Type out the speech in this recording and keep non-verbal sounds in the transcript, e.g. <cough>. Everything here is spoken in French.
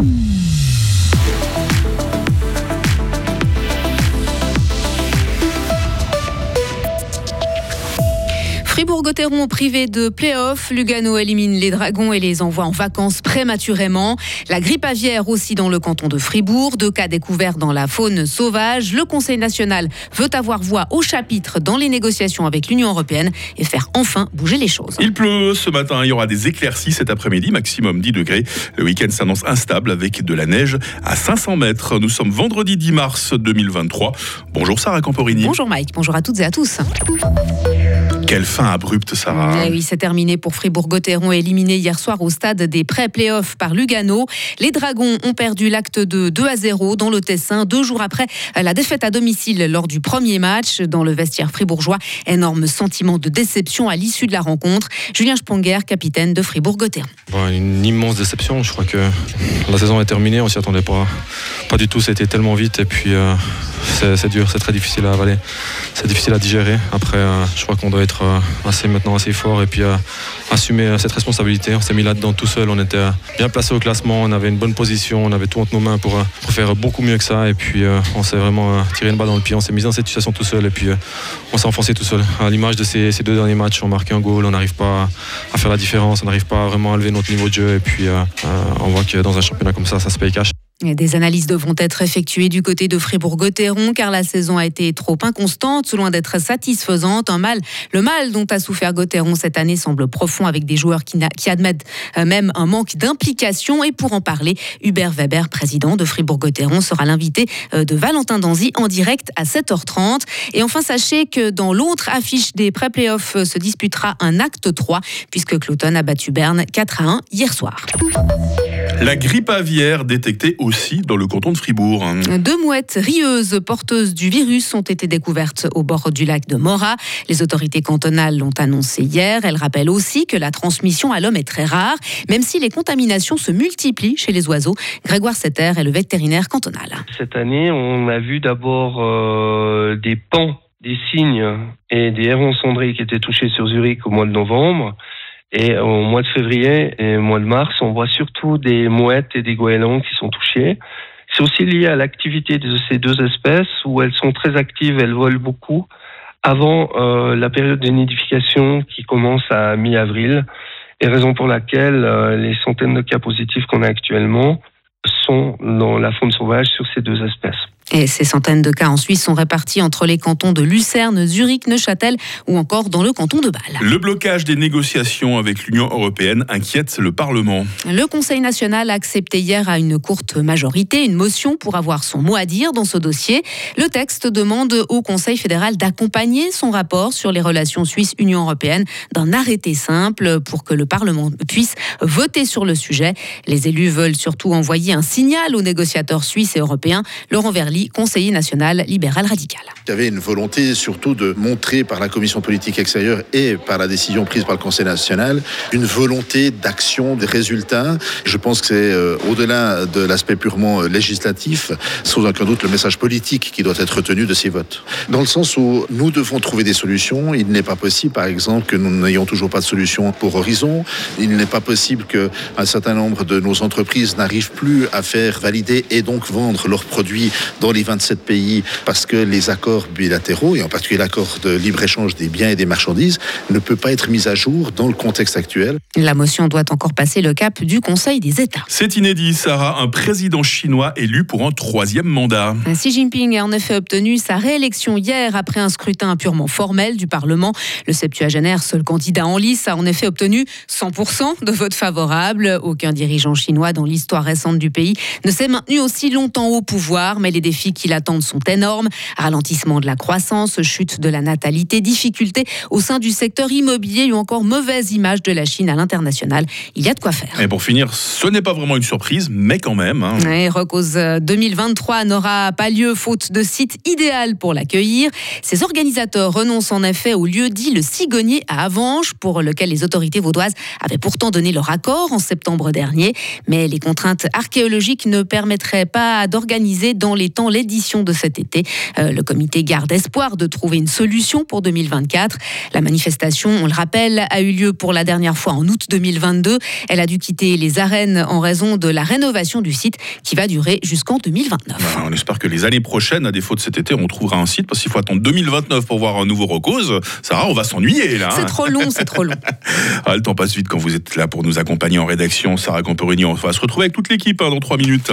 Mm. Fribourg-Gotteron privé de play-off. Lugano élimine les Dragons et les envoie en vacances prématurément. La grippe aviaire aussi dans le canton de Fribourg. Deux cas découverts dans la faune sauvage. Le Conseil national veut avoir voix au chapitre dans les négociations avec l'Union européenne et faire enfin bouger les choses. Il pleut ce matin. Il y aura des éclaircies cet après-midi, maximum 10 degrés. Le week-end s'annonce instable avec de la neige à 500 mètres. Nous sommes vendredi 10 mars 2023. Bonjour Sarah Camporini. Bonjour Mike. Bonjour à toutes et à tous. Quelle fin abrupte, Sarah. Eh oui, c'est terminé pour Fribourg-Gotteron, éliminé hier soir au stade des pré-playoffs par Lugano. Les Dragons ont perdu l'acte de 2 à 0 dans le Tessin, deux jours après la défaite à domicile lors du premier match dans le vestiaire fribourgeois. Énorme sentiment de déception à l'issue de la rencontre. Julien Sponger, capitaine de Fribourg-Gotteron. une immense déception. Je crois que la saison est terminée, on s'y attendait pas, pas du tout. C'était tellement vite et puis euh, c'est dur, c'est très difficile à avaler, c'est difficile à digérer. Après, euh, je crois qu'on doit être euh, assez maintenant assez fort et puis euh, assumer cette responsabilité. On s'est mis là-dedans tout seul, on était bien placé au classement, on avait une bonne position, on avait tout entre nos mains pour, faire beaucoup mieux que ça et puis on s'est vraiment tiré une balle dans le pied, on s'est mis dans cette situation tout seul et puis on s'est enfoncé tout seul. À l'image de ces, deux derniers matchs, on marque un goal, on n'arrive pas à faire la différence, on n'arrive pas vraiment à lever notre niveau de jeu et puis on voit que dans un championnat comme ça, ça se paye cash. Des analyses devront être effectuées du côté de Fribourg-Gotteron car la saison a été trop inconstante, loin d'être satisfaisante. Un mal, le mal dont a souffert Gotteron cette année semble profond avec des joueurs qui, admettent euh, même un manque d'implication. Et pour en parler, Hubert Weber, président de Fribourg-Gotteron, sera l'invité euh, de Valentin Danzy en direct à 7h30. Et enfin, sachez que dans l'autre affiche des pré-playoffs euh, se disputera un acte 3 puisque Clouton a battu Berne 4 à 1 hier soir. La grippe aviaire détectée aussi dans le canton de Fribourg. Deux mouettes rieuses porteuses du virus ont été découvertes au bord du lac de Mora. Les autorités cantonales l'ont annoncé hier. Elles rappellent aussi que la transmission à l'homme est très rare, même si les contaminations se multiplient chez les oiseaux. Grégoire Setter est le vétérinaire cantonal. Cette année, on a vu d'abord euh, des pans, des cygnes et des hérons cendrés qui étaient touchés sur Zurich au mois de novembre. Et au mois de février et au mois de mars, on voit surtout des mouettes et des goélands qui sont touchés. C'est aussi lié à l'activité de ces deux espèces où elles sont très actives, elles volent beaucoup avant euh, la période de nidification qui commence à mi-avril. Et raison pour laquelle euh, les centaines de cas positifs qu'on a actuellement sont dans la faune sauvage sur ces deux espèces. Et ces centaines de cas en Suisse sont répartis entre les cantons de Lucerne, Zurich, Neuchâtel ou encore dans le canton de Bâle. Le blocage des négociations avec l'Union européenne inquiète le Parlement. Le Conseil national a accepté hier à une courte majorité une motion pour avoir son mot à dire dans ce dossier. Le texte demande au Conseil fédéral d'accompagner son rapport sur les relations Suisse-Union européenne d'un arrêté simple pour que le Parlement puisse voter sur le sujet. Les élus veulent surtout envoyer un signal aux négociateurs suisses et européens. Laurent Verly conseiller national libéral radical. Il y avait une volonté surtout de montrer par la commission politique extérieure et par la décision prise par le Conseil national une volonté d'action, des résultats. Je pense que c'est euh, au-delà de l'aspect purement euh, législatif, sans aucun doute le message politique qui doit être retenu de ces votes. Dans le sens où nous devons trouver des solutions. Il n'est pas possible, par exemple, que nous n'ayons toujours pas de solution pour Horizon. Il n'est pas possible qu'un certain nombre de nos entreprises n'arrivent plus à faire valider et donc vendre leurs produits dans les 27 pays parce que les accords bilatéraux, et en particulier l'accord de libre-échange des biens et des marchandises, ne peut pas être mis à jour dans le contexte actuel. La motion doit encore passer le cap du Conseil des États. C'est inédit, Sarah, un président chinois élu pour un troisième mandat. Xi Jinping a en effet obtenu sa réélection hier après un scrutin purement formel du Parlement. Le septuagénaire, seul candidat en lice, a en effet obtenu 100% de votes favorables. Aucun dirigeant chinois dans l'histoire récente du pays ne s'est maintenu aussi longtemps au pouvoir, mais les défis défis qui l'attendent sont énormes. Ralentissement de la croissance, chute de la natalité, difficultés au sein du secteur immobilier ou encore mauvaise image de la Chine à l'international. Il y a de quoi faire. Et pour finir, ce n'est pas vraiment une surprise, mais quand même. Hein. 2023 n'aura pas lieu faute de site idéal pour l'accueillir. Ses organisateurs renoncent en effet au lieu dit le Cigonnier à Avanches, pour lequel les autorités vaudoises avaient pourtant donné leur accord en septembre dernier. Mais les contraintes archéologiques ne permettraient pas d'organiser dans les temps avant l'édition de cet été. Euh, le comité garde espoir de trouver une solution pour 2024. La manifestation, on le rappelle, a eu lieu pour la dernière fois en août 2022. Elle a dû quitter les arènes en raison de la rénovation du site qui va durer jusqu'en 2029. on espère que les années prochaines, à défaut de cet été, on trouvera un site parce qu'il faut attendre 2029 pour voir un nouveau Rocose. Sarah, on va s'ennuyer là. C'est hein. trop long, c'est trop long. <laughs> ah, le temps passe vite quand vous êtes là pour nous accompagner en rédaction. Sarah Camperini, on va se retrouver avec toute l'équipe hein, dans trois minutes.